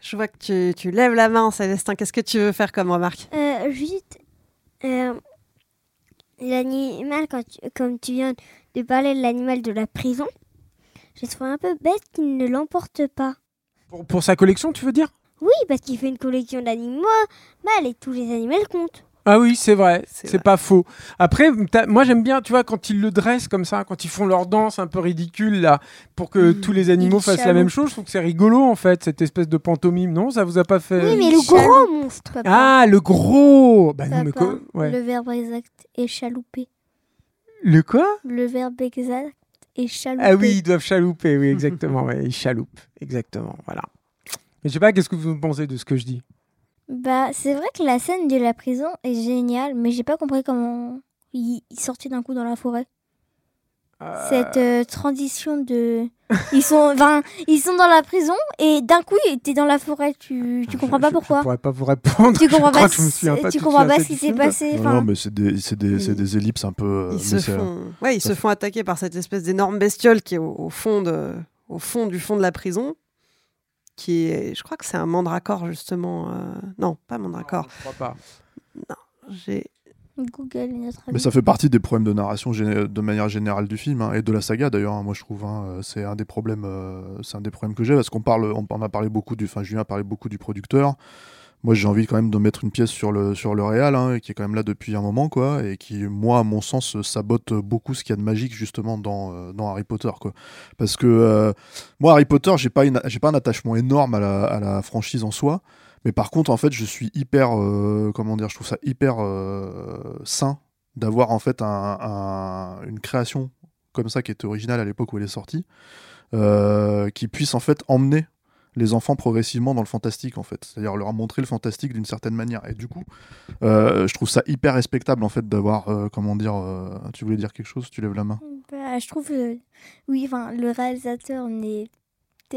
Je vois que tu, tu lèves la main, Célestin. Qu'est-ce que tu veux faire comme remarque? Euh, juste, euh, l'animal, quand tu- comme tu viens de parler de l'animal de la prison, je trouve un peu bête qu'il ne l'emporte pas. Pour, pour sa collection, tu veux dire? Oui, parce qu'il fait une collection d'animaux, mal et tous les animaux comptent. Ah oui, c'est vrai, C'est pas faux. Après, moi j'aime bien, tu vois, quand ils le dressent comme ça, quand ils font leur danse un peu ridicule là, pour que tous les animaux fassent la même chose, je trouve que c'est rigolo en fait, cette espèce de pantomime, non Ça vous a pas fait Oui, mais le gros monstre. Ah, le gros Bah non, mais Papa, quoi ouais. Le verbe exact est chalouper. Le quoi? Le verbe exact est chalouper. Ah oui, ils doivent chalouper, oui, exactement, [LAUGHS] ouais, ils chaloupent, exactement, voilà. Mais je sais pas, qu'est-ce que vous pensez de ce que je dis? Bah, c'est vrai que la scène de la prison est géniale, mais j'ai pas compris comment il, il sortait d'un coup dans la forêt. Cette euh, transition de. Ils sont, [LAUGHS] enfin, ils sont dans la prison et d'un coup, t'es dans la forêt. Tu, tu comprends pas Je pourquoi pourrais pas vous répondre. Tu comprends Je crois pas que je me ce- souviens pas tu tout comprends pas ce qui s'est passé. Non, non, mais c'est des, c'est des, c'est des ellipses un peu. euh, Ils mais se c'est- font, ouais, ils se fait- font attaquer par cette espèce d'énorme bestiole qui est au, au fond de, au fond du fond de la prison, qui est, je crois que c'est un mandracore justement. euh, Non, pas mandracore. Je crois pas. J'ai. Google est notre ami. Mais ça fait partie des problèmes de narration de manière générale du film hein, et de la saga d'ailleurs. hein, moi je trouve, hein, euh, c'est un des problèmes, euh, c'est un des problèmes que j'ai parce qu'on parle, on, on a parlé beaucoup du, enfin Julien a parlé beaucoup du producteur. Moi j'ai envie quand même de mettre une pièce sur le sur le réal, hein, qui est quand même là depuis un moment quoi, et qui moi à mon sens sabote beaucoup ce qu'il y a de magique justement dans euh, dans Harry Potter quoi. Parce que euh, moi Harry Potter j'ai pas j'ai pas un attachement énorme à la, à la franchise en soi. Mais par contre, en fait, je suis hyper, euh, comment dire, je trouve ça hyper euh, sain d'avoir en fait un- un- une création comme ça qui était originale à l'époque où elle est sortie, euh, qui puisse en fait emmener les enfants progressivement dans le fantastique en fait, c'est-à-dire leur montrer le fantastique d'une certaine manière. Et du coup, je trouve ça hyper respectable en fait d'avoir, comment dire, tu voulais dire quelque chose, tu lèves la main. Bah, je trouve, oui, enfin, le réalisateur n'est,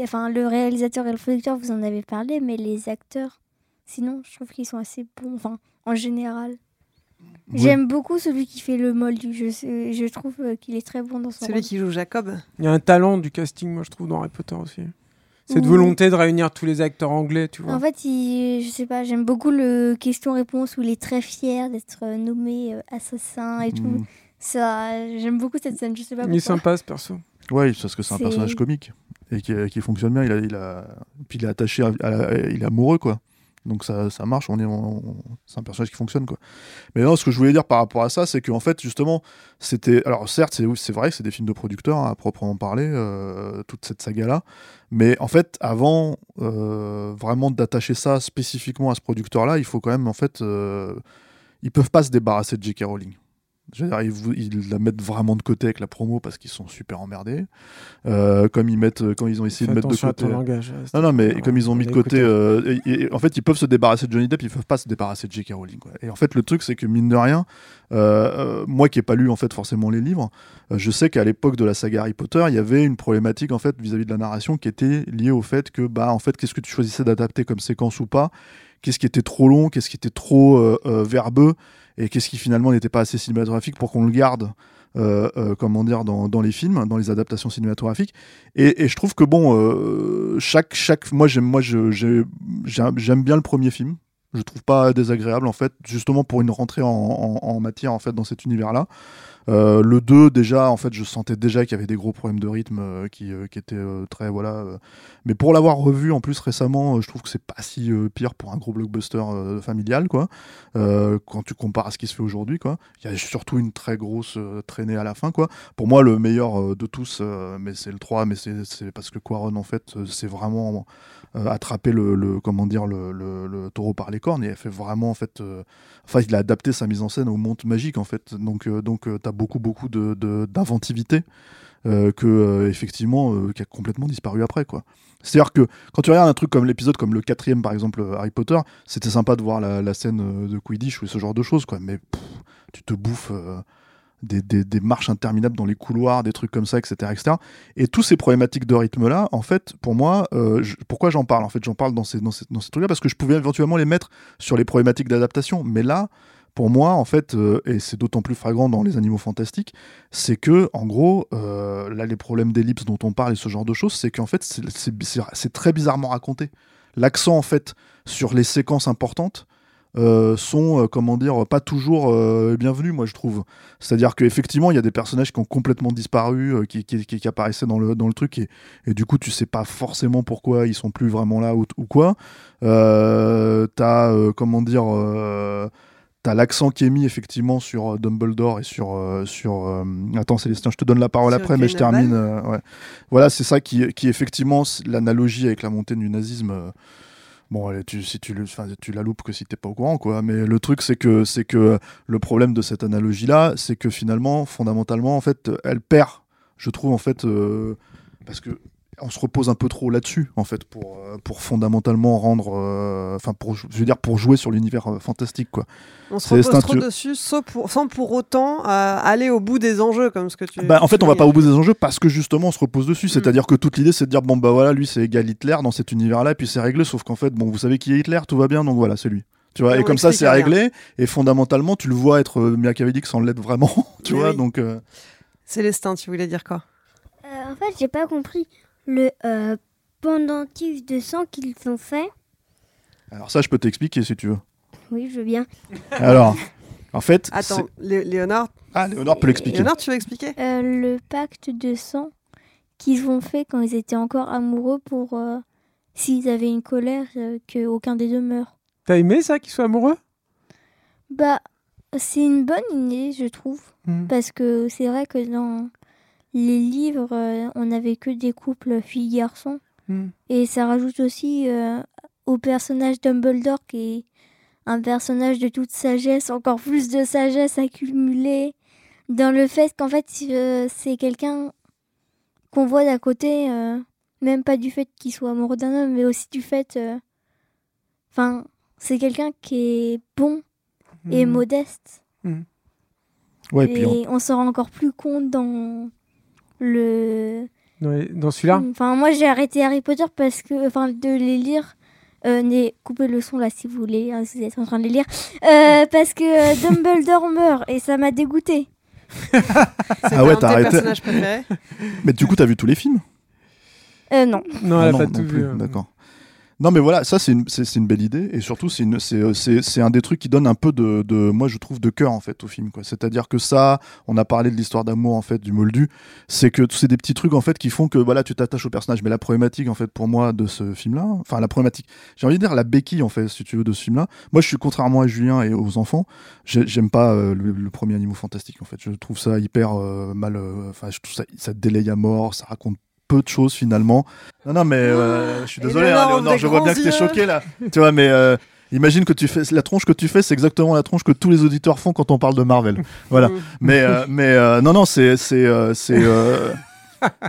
enfin, le réalisateur et le producteur, vous en avez parlé, mais les acteurs, sinon, je trouve qu'ils sont assez bons, enfin, en général. Oui. J'aime beaucoup celui qui fait le moldu. Je, sais- je trouve euh, qu'il est très bon dans son Celui rôle. qui joue Jacob. Il y a un talent du casting, moi je trouve, dans Harry Potter aussi. Cette Oui. volonté de réunir tous les acteurs anglais, tu vois. En fait, il- je sais pas, j'aime beaucoup le question-réponse où il est très fier d'être euh, nommé euh, assassin et tout. Mm. Ça, j'aime beaucoup cette scène, je sais pas Il est pourquoi. sympa ce perso. Ouais, parce que c'est un personnage comique et qui, fonctionne bien. Il est attaché, il est amoureux quoi. Donc ça, marche. C'est un personnage qui fonctionne quoi. Mais non, ce que je voulais dire par rapport à ça, c'est qu'en fait justement, c'était, alors certes, c'est, vrai que c'est des films de producteurs hein, à proprement parler, euh, toute cette saga là. Mais en fait, avant euh, vraiment d'attacher ça spécifiquement à ce producteur là, il faut quand même en fait, euh, ils peuvent pas se débarrasser de J.K. Rowling. Je veux dire, ils, ils la mettent vraiment de côté avec la promo parce qu'ils sont super emmerdés. Euh, comme ils mettent, quand ils ont essayé Fais de mettre de côté. ton langage, euh, non, non, mais comme ils ont mis de côté. euh, et- et- en fait, ils peuvent se débarrasser de Johnny Depp, ils peuvent pas se débarrasser de J.K. Rowling. quoi. Et en fait, le truc, c'est que mine de rien, euh, moi qui n'ai pas lu en fait forcément les livres, je sais qu'à l'époque de la saga Harry Potter, il y avait une problématique en fait vis-à-vis de la narration qui était liée au fait que, bah, en fait, qu'est-ce que tu choisissais d'adapter comme séquence ou pas? Qu'est-ce qui était trop long Qu'est-ce qui était trop euh, euh, verbeux Et qu'est-ce qui finalement n'était pas assez cinématographique pour qu'on le garde euh, dans, dans les films, dans les adaptations cinématographiques. Et, je trouve que bon, chaque, chaque, moi j'aime, moi j'aime bien le premier film. Je trouve pas désagréable en fait, justement pour une rentrée en, en- en matière en fait dans cet univers-là. Euh, le 2 déjà en fait je sentais déjà qu'il y avait des gros problèmes de rythme euh, qui, euh, qui étaient très voilà mais pour l'avoir revu en plus récemment je trouve que c'est pas si pire pour un gros blockbuster familial quoi. Quand tu compares à ce qui se fait aujourd'hui quoi. Il y a surtout une très grosse traînée à la fin quoi. Pour moi le meilleur de tous mais c'est le 3 mais c'est parce que Quaron en fait c'est vraiment attraper le, comment dire le, le- taureau par les cornes et elle fait vraiment en fait enfin il a adapté sa mise en scène au monde magique en fait. Donc donc tu beaucoup beaucoup de de- d'inventivité euh, que euh, effectivement euh, qui a complètement disparu après quoi c'est à dire que quand tu regardes un truc comme l'épisode comme le quatrième par exemple Harry Potter c'était sympa de voir la, scène de Quidditch ou ce genre de choses quoi mais tu te bouffes des, des- marches interminables dans les couloirs, des trucs comme ça, etc. etc. Et tous ces problématiques de rythme-là, en fait, pour moi, pourquoi j'en parle En fait, j'en parle dans ces, dans ces, dans ces trucs-là parce que je pouvais éventuellement les mettre sur les problématiques d'adaptation. Mais là, pour moi, en fait, euh, et c'est d'autant plus flagrant dans les animaux fantastiques, c'est que, en gros, euh, là, les problèmes d'ellipse dont on parle et ce genre de choses, c'est qu'en fait, c'est- très bizarrement raconté. L'accent, en fait, sur les séquences importantes, euh, sont, euh, comment dire, pas toujours euh, bienvenus, moi je trouve. C'est-à-dire qu'effectivement, il y a des personnages qui ont complètement disparu, qui, apparaissaient dans le, truc, et, du coup, tu sais pas forcément pourquoi ils sont plus vraiment là ou, ou quoi. T'as, comment dire, t'as l'accent qui est mis effectivement sur euh, Dumbledore et sur. euh, sur euh, Attends, Célestin, je te donne la parole Sur après, mais je Grindelwald. termine. euh, ouais. Voilà, c'est ça qui, qui effectivement, c'est l'analogie avec la montée du nazisme. euh, Bon, tu, si tu, le- enfin, tu la loupes que si t'es pas au courant, quoi. Mais le truc, c'est que, c'est que le problème de cette analogie-là, c'est que finalement, fondamentalement, en fait, elle perd, je trouve, en fait, euh, parce que on se repose un peu trop là-dessus, en fait, pour, euh, pour fondamentalement rendre, euh, enfin, pour, je veux dire, pour jouer sur l'univers euh, fantastique, quoi. On se repose trop dessus sans pour, sans pour autant euh, aller au bout des enjeux, comme ce que tu. Bah, en fait, on va pas au bout des enjeux parce que justement, on se repose Mm. dessus. C'est-à-dire que toute l'idée, c'est de dire bon bah voilà, lui c'est égal Hitler dans cet univers-là, et puis c'est réglé. Sauf qu'en fait, bon, vous savez qui est Hitler, tout va bien, donc voilà, c'est lui. Tu vois, Et comme ça, c'est réglé. Et fondamentalement, tu le vois être euh, machiavélique sans l'être vraiment. [LAUGHS] tu vois, oui. donc. euh, Célestin, tu voulais dire quoi? Euh, en fait, j'ai pas compris le euh, pendentif de sang qu'ils ont fait. Alors ça, je peux t'expliquer si tu veux. Oui, je veux bien. Alors, en fait, Attends, Lé- Léonard. Ah, Léonard peut l'expliquer. Léonard, tu veux expliquer? Euh, le pacte de sang qu'ils ont fait quand ils étaient encore amoureux pour euh, s'ils avaient une colère euh, que aucun des deux meurt. T'as aimé ça, qu'ils soient amoureux? Bah, c'est une bonne idée, je trouve, Mhm. parce que c'est vrai que dans les livres, euh, on n'avait que des couples filles-garçons, Mhm. et ça rajoute aussi euh, au personnage Dumbledore qui est un personnage de toute sagesse, encore plus de sagesse accumulée dans le fait qu'en fait euh, c'est quelqu'un qu'on voit d'à côté, même pas du fait qu'il soit amoureux d'un homme, mais aussi du fait, enfin, c'est quelqu'un qui est bon et Mhm. modeste. Ouais, et puis on- on s'en rend encore plus compte dans le. Dans, les- dans celui-là Enfin, moi j'ai arrêté Harry Potter parce que, enfin, de les lire. Euh, né- coupez le son là si vous voulez, hein, si vous êtes en train de les lire. Euh, [LAUGHS] parce que euh, Dumbledore meurt et ça m'a dégoûté. [LAUGHS] Ah ouais, t'as arrêté. Mais du coup, t'as vu tous les films? Euh, non. Non, elle a Ah pas non tout plus, vu. hein. D'accord. Non mais voilà, ça c'est une, c'est, une belle idée et surtout c'est, euh, c'est, c'est un des trucs qui donne un peu de, de moi je trouve de cœur en fait au film quoi. C'est-à-dire que ça, on a parlé de l'histoire d'amour en fait du Moldu, c'est que c'est des petits trucs en fait qui font que voilà tu t'attaches au personnage. Mais la problématique en fait pour moi de ce film-là, enfin la problématique, j'ai envie de dire la béquille en fait si tu veux de ce film-là. Moi je suis contrairement à Julien et aux enfants, j'ai- j'aime pas euh, le, premier Animaux Fantastiques en fait. Je trouve ça hyper euh, mal, enfin je trouve ça ça délaye à mort, ça raconte peu de choses finalement. Non, non, mais euh, je suis désolé, hein, Léonore, je vois bien que t'es choqué là. tu vois, mais euh, imagine que tu fais la tronche que tu fais, c'est exactement la tronche que tous les auditeurs font quand on parle de Marvel. Voilà. mais euh, mais euh, non, non, c'est c'est euh, c'est. euh,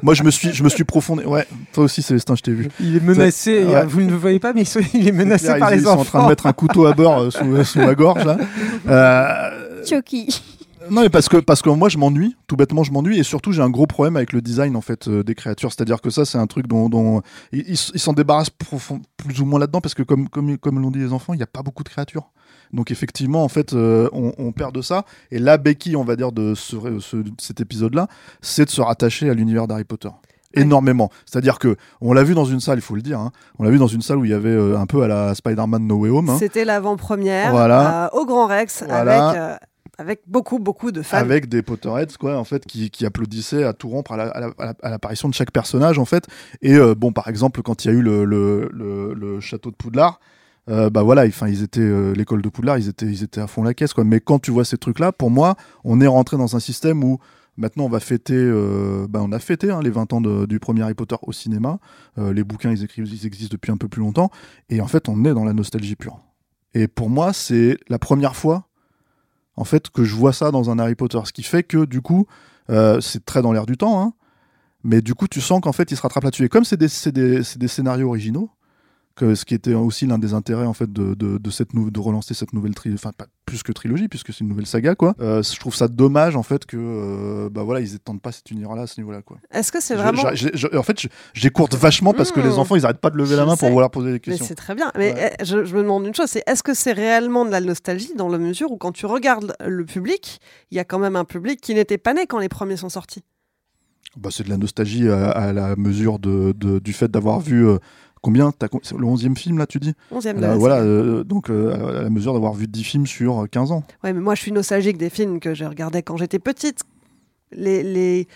Moi, je me suis je me suis profondé. Ouais, toi aussi, Célestin, je t'ai vu. Il est menacé, Ouais. vous ne le voyez pas, mais il est menacé par ils, les ils enfants. sont en train de mettre un couteau à euh, sous, sous ma gorge là. [LAUGHS] Euh, Chucky. Non mais parce que parce que moi je m'ennuie, tout bêtement je m'ennuie et surtout j'ai un gros problème avec le design en fait euh, des créatures, c'est-à-dire que ça c'est un truc dont, dont ils s'en débarrassent profond- plus ou moins là-dedans parce que comme comme comme l'ont dit les enfants, il n'y a pas beaucoup de créatures. Donc effectivement en fait euh, on, on perd de ça et la béquille on va dire de ce, cet épisode-là, c'est de se rattacher à l'univers d'Harry Potter. Énormément. C'est-à-dire que on l'a vu dans une salle, il faut le dire. hein. On l'a vu dans une salle où il y avait euh, un peu à la Spider-Man No Way Home. hein. C'était l'avant-première Voilà. euh, au Grand Rex Voilà. avec, euh, avec beaucoup, beaucoup de fans. avec des Potterheads quoi en fait qui, applaudissaient à tout rompre à la- à la- à la- à l'apparition de chaque personnage en fait et euh, bon par exemple quand il y a eu le, château de Poudlard euh, bah voilà enfin ils étaient euh, l'école de Poudlard ils étaient ils étaient à fond la caisse quoi mais quand tu vois ces trucs là pour moi on est rentré dans un système où Maintenant, on va fêter. bah, on a fêté hein, les 20 ans du premier Harry Potter au cinéma. Les bouquins, ils existent depuis un peu plus longtemps. Et en fait, on est dans la nostalgie pure. Et pour moi, c'est la première fois en fait que je vois ça dans un Harry Potter. Ce qui fait que du coup euh, c'est très dans l'air du temps hein, mais du coup tu sens qu'en fait il se rattrape là-dessus. Et comme c'est des, scénarios originaux que ce qui était aussi l'un des intérêts en fait de, de, de cette de relancer cette nouvelle trilogie enfin pas plus que trilogie puisque c'est une nouvelle saga quoi Euh, je trouve ça dommage en fait que euh, bah voilà ils étendent pas cet univers là à ce niveau là quoi Est-ce que c'est vraiment. je- je- en fait j'écourte vachement parce que Mmh. les enfants ils arrêtent pas de lever la main pour vouloir poser des Mais questions c'est très bien. Mais Ouais. eh, je, je me demande une chose, c'est est-ce que c'est réellement de la nostalgie dans la mesure où quand tu regardes le public, il y a quand même un public qui n'était pas né quand les premiers sont sortis? Bah, c'est de la nostalgie à, à la mesure de, de- du fait d'avoir vu euh, combien t'as le 11e film là tu dis? 11e de Là, la voilà euh, donc euh, à la mesure d'avoir vu 10 films sur euh, 15 ans Ouais, mais moi je suis nostalgique des films que je regardais quand j'étais petite. Les, les...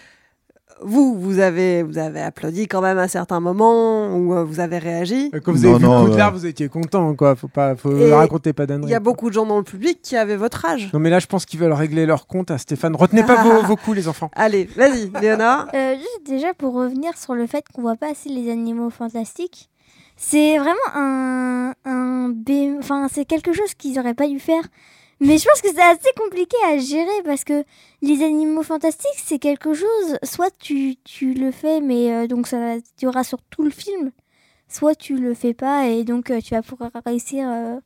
Vous, vous avez, vous avez applaudi quand même à certains moments où euh, vous avez réagi. Quand vous Non, avez non, vu Poudlard, euh, vous étiez content, quoi. Faut pas, faut Et raconter pas Il d'anneries. y a beaucoup de gens dans le public qui avaient votre âge. Non, mais là, je pense qu'ils veulent régler leur compte à Stéphane. Retenez pas vos, [LAUGHS] vos coups, les enfants. Allez, vas-y, Léonard. Euh, juste déjà pour revenir sur le fait qu'on voit pas assez les animaux fantastiques, c'est vraiment un, un enfin c'est quelque chose qu'ils auraient pas dû faire. Mais je pense que c'est assez compliqué à gérer parce que les animaux fantastiques c'est quelque chose. Soit tu, tu le fais mais euh, donc ça tu auras sur tout le film, soit tu le fais pas et donc euh, tu vas pouvoir réussir euh,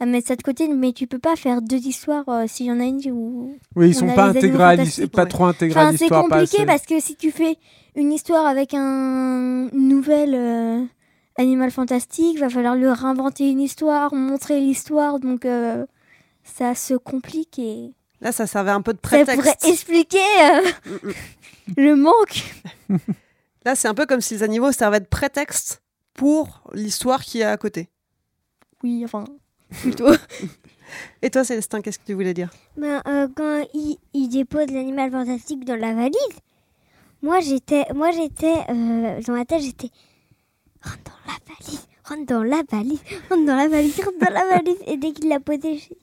à mettre ça de côté. Mais tu peux pas faire deux histoires s'il y en a une où Oui, ils on sont pas intégrés à pas ouais. trop intégrés Enfin, c'est compliqué parce que si tu fais une histoire avec un nouvel animal fantastique, va falloir leur inventer une histoire, montrer l'histoire, donc euh, ça se complique et Là, ça servait un peu de ça prétexte. pourrait expliquer euh, [LAUGHS] le manque. Là, c'est un peu comme si les animaux servaient de prétexte pour l'histoire qui est à côté. Oui, enfin, [LAUGHS] plutôt. Et toi, Célestin, qu'est-ce que tu voulais dire? Ben, euh, quand il, il dépose l'animal fantastique dans la valise, moi j'étais, moi j'étais euh, dans ma tête, j'étais rentre dans la valise, rentre dans la valise, rentre dans la valise, rentre dans la valise. Et dès qu'il l'a posé, j'ai dit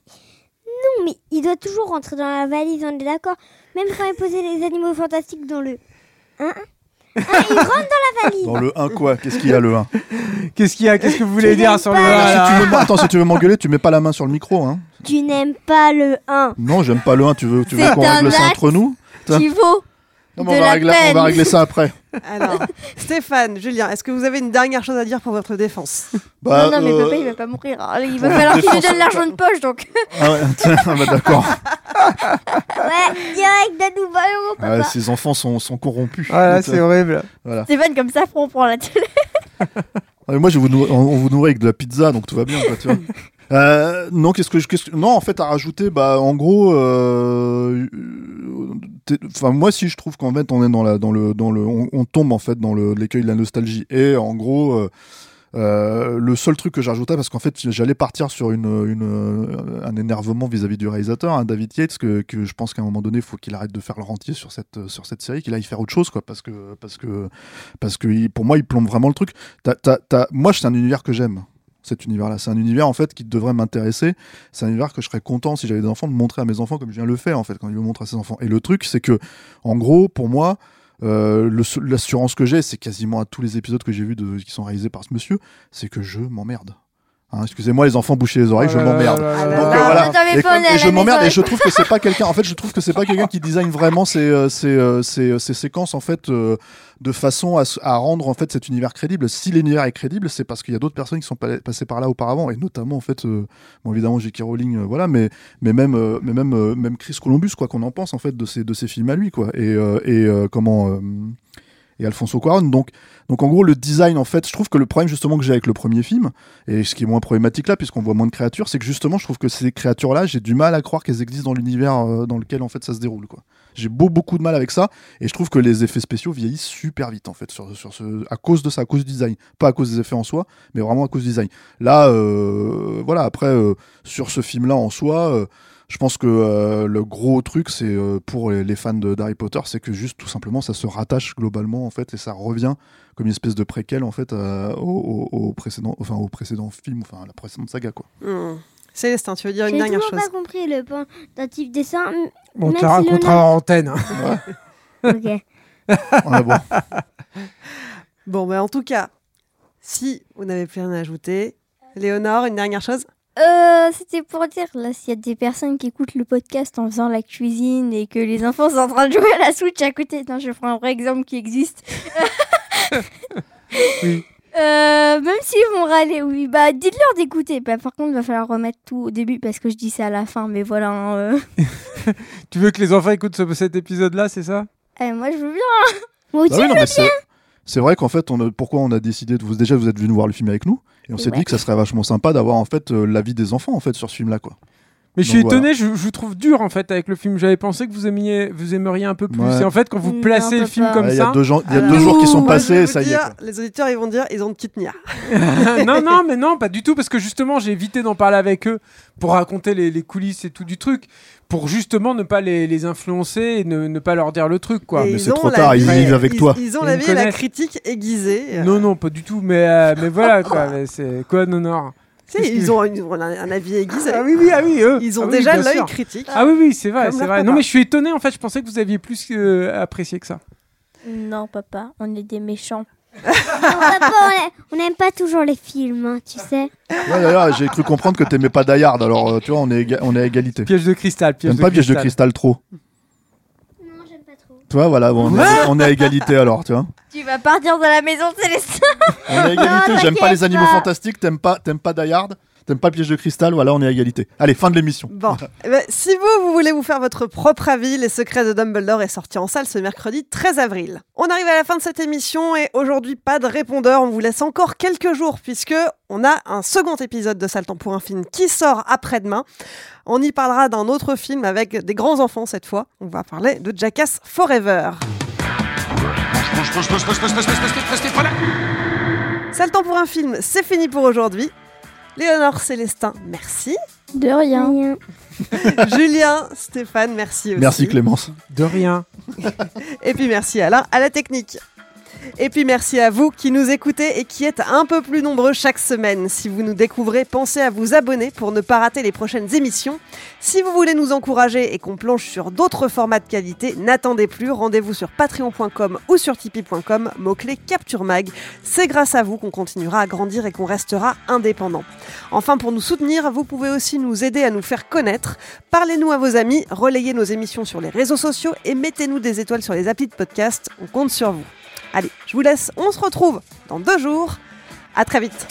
non, mais il doit toujours rentrer dans la valise, on est d'accord. Même quand il posait les animaux fantastiques dans le 1, il rentre dans la valise. dans le 1 quoi? Qu'est-ce qu'il y a le 1 Qu'est-ce qu'il y a? Qu'est-ce que vous voulez Tu dire sur le pas un, les- là? Si tu veux, attends si tu veux m'engueuler tu mets pas la main sur le micro hein. Tu n'aimes pas le 1. non j'aime pas le 1 tu veux tu veux C'est qu'on un règle ça acte entre nous? Tiens. Qui vaut Non, mais on, va régler, on peine. va régler ça après [LAUGHS] Alors, Stéphane, Julien, est-ce que vous avez une dernière chose à dire pour votre défense? Bah, Non, non, mais euh, papa, il va pas mourir. hein. Il va falloir qu'il lui défense- donne l'argent de poche, donc. ah ouais, [LAUGHS] ah bah, d'accord [LAUGHS] Ouais, direct de nouveau, mon Ah ouais, papa. ces enfants sont, sont corrompus Voilà, c'est horrible. voilà. Stéphane, comme ça, on prend la télé. Ah, mais moi, je vous nourris- on, on vous nourrit avec de la pizza, donc tout va bien, quoi, tu vois. Euh, non, qu'est-ce que non, en fait, à rajouter, bah, en gros, euh, euh, enfin moi si je trouve qu'en fait on est dans dans le dans le on, tombe en fait dans le l'écueil de la nostalgie et en gros le seul truc que j'ajoutais parce qu'en fait j'allais partir sur une, une un énervement vis-à-vis du réalisateur hein, David Yates que, que je pense qu'à un moment donné il faut qu'il arrête de faire le rentier sur cette sur cette série qu'il aille faire autre chose quoi parce que parce que parce que pour moi il plombe vraiment le truc. T'as- t'as- t'as- moi c'est un univers que j'aime cet univers-là. C'est un univers en fait qui devrait m'intéresser. C'est un univers que je serais content si j'avais des enfants de montrer à mes enfants comme je viens de le faire en fait quand il le montre à ses enfants. Et le truc c'est que en gros pour moi euh, l'assurance que j'ai, c'est quasiment à tous les épisodes que j'ai vus qui sont réalisés par ce monsieur, c'est que je m'emmerde. Hein, Excusez-moi les enfants, bouchez les oreilles, je m'emmerde. Donc, là euh, là. voilà. Et, je m'emmerde et je trouve que c'est pas quelqu'un. En fait, je trouve que c'est pas quelqu'un qui design vraiment ces, euh, ces, euh, ces, ces séquences en fait euh, de façon à, à rendre en fait cet univers crédible. Si l'univers est crédible, c'est parce qu'il y a d'autres personnes qui sont pa- passées par là auparavant et notamment en fait, euh, bon évidemment J.K. Rowling, euh, voilà, mais mais même euh, mais même euh, même Chris Columbus quoi qu'on en pense en fait de ces de ces films à lui quoi et euh, et euh, comment euh, et Alfonso Cuarón. Donc, donc en gros, le design, en fait, je trouve que le problème justement que j'ai avec le premier film, et ce qui est moins problématique là, puisqu'on voit moins de créatures, c'est que justement, je trouve que ces créatures-là, j'ai du mal à croire qu'elles existent dans l'univers euh, dans lequel en fait ça se déroule. J'ai beau, beaucoup de mal avec ça, et je trouve que les effets spéciaux vieillissent super vite en fait, sur, sur ce, à cause de ça, à cause du design, pas à cause des effets en soi, mais vraiment à cause du design. Là, euh, voilà, après euh, sur ce film-là en soi. Je pense que euh, le gros truc, c'est euh, pour les, les fans de- d'Harry Potter, c'est que juste tout simplement, ça se rattache globalement en fait, et ça revient comme une espèce de préquel en fait euh, au, au- au précédent, enfin au précédent film, enfin à la précédente saga quoi. Hmm. Célestin, tu veux dire une J'ai dernière toujours chose pas compris le pendatif dessin. Bon, tu raconteras en antenne. hein. [LAUGHS] Ok. Ouais, bon. Bon, bah, en tout cas, si vous n'avez plus rien à ajouter, Léonore, une dernière chose Euh, c'était pour dire, là, s'il y a des personnes qui écoutent le podcast en faisant la cuisine et que les enfants sont en train de jouer à la Switch à côté, non, je prends un vrai exemple qui existe. [LAUGHS] Oui. Euh, même s'ils vont râler, oui, bah dites-leur d'écouter. Bah, par contre, il va falloir remettre tout au début parce que je dis ça à la fin, mais voilà. hein, euh. [LAUGHS] Tu veux que les enfants écoutent ce- cet épisode-là, c'est ça? Eh, moi, je veux bien. Moi aussi, Bah oui, je veux bien. C'est vrai qu'en fait, on a- pourquoi on a décidé de vous déjà vous êtes venu voir le film avec nous et on s'est Ouais. dit que ça serait vachement sympa d'avoir en fait euh, l'avis des enfants en fait sur ce film là quoi. Mais je suis voilà. étonné, je, je vous trouve dur en fait avec le film. J'avais pensé que vous aimiez, vous aimeriez un peu plus. Ouais. Et en fait, quand vous Non, placez le film comme Ouais, Il y ça, a deux, gens, il y a Alors, deux jours qui sont passés, ça y est. Les auditeurs, ils vont dire, ils ont de petites nières. [LAUGHS] non, non, mais non, pas du tout, parce que justement, j'ai évité d'en parler avec eux pour raconter les, les coulisses et tout du truc, pour justement ne pas les, les influencer et ne, ne pas leur dire le truc, quoi. Et mais c'est trop la tard, vie- ils vivent avec ils- toi. Ils ont Ils la vie et la critique aiguisée. euh. Non, non, pas du tout, mais, euh, mais voilà, quoi. [LAUGHS] c'est quoi, non, non. Sais, ils ont, ils ont un, un avis aiguisé. Ah oui, oui, ah oui, eux. Ils ont Ah oui, déjà l'œil critique. Ah oui, oui, c'est vrai, c'est vrai. papa. Non, mais je suis étonné, en fait, je pensais que vous aviez plus euh, apprécié que ça. Non, papa, on est des méchants. Non, papa, on n'aime pas toujours les films, hein, tu sais. Ouais, D'ailleurs, j'ai cru comprendre que t'aimais pas Die Hard, alors euh, tu vois, on est, on est à égalité. Piège de cristal, piège de pas Piège de cristal. cristal trop voilà, bon, on, est, on est à égalité alors, tu vois. Tu vas partir de la maison, Célestin. On est à égalité, j'aime pas les animaux fantastiques, t'aimes pas, t'aimes pas Die Hard, t'aimes pas Piège de cristal, voilà, on est à égalité. Allez, fin de l'émission. Bon, Eh ben, si vous, vous voulez vous faire votre propre avis, Les Secrets de Dumbledore est sorti en salle ce mercredi 13 avril. On arrive à la fin de cette émission et aujourd'hui pas de répondeur, on vous laisse encore quelques jours puisque on a un second épisode de temps pour un film qui sort après-demain. On y parlera d'un autre film avec des grands enfants cette fois. On va parler de Jackass Forever. Sale temps pour un film, c'est fini pour aujourd'hui. Léonore Célestin, merci. De rien. Rien. [LAUGHS] Julien, Stéphane, merci aussi. Merci Clémence. De rien. [LAUGHS] Et puis merci Alain à la technique. Et puis merci à vous qui nous écoutez et qui êtes un peu plus nombreux chaque semaine. Si vous nous découvrez, pensez à vous abonner pour ne pas rater les prochaines émissions. Si vous voulez nous encourager et qu'on plonge sur d'autres formats de qualité, n'attendez plus, rendez-vous sur patreon.com ou sur tipeee.com, mot-clé Capture Mag. C'est grâce à vous qu'on continuera à grandir et qu'on restera indépendant. Enfin, pour nous soutenir, vous pouvez aussi nous aider à nous faire connaître. Parlez-nous à vos amis, relayez nos émissions sur les réseaux sociaux et mettez-nous des étoiles sur les applis de podcast. On compte sur vous. Allez, je vous laisse. On se retrouve dans deux jours. À très vite.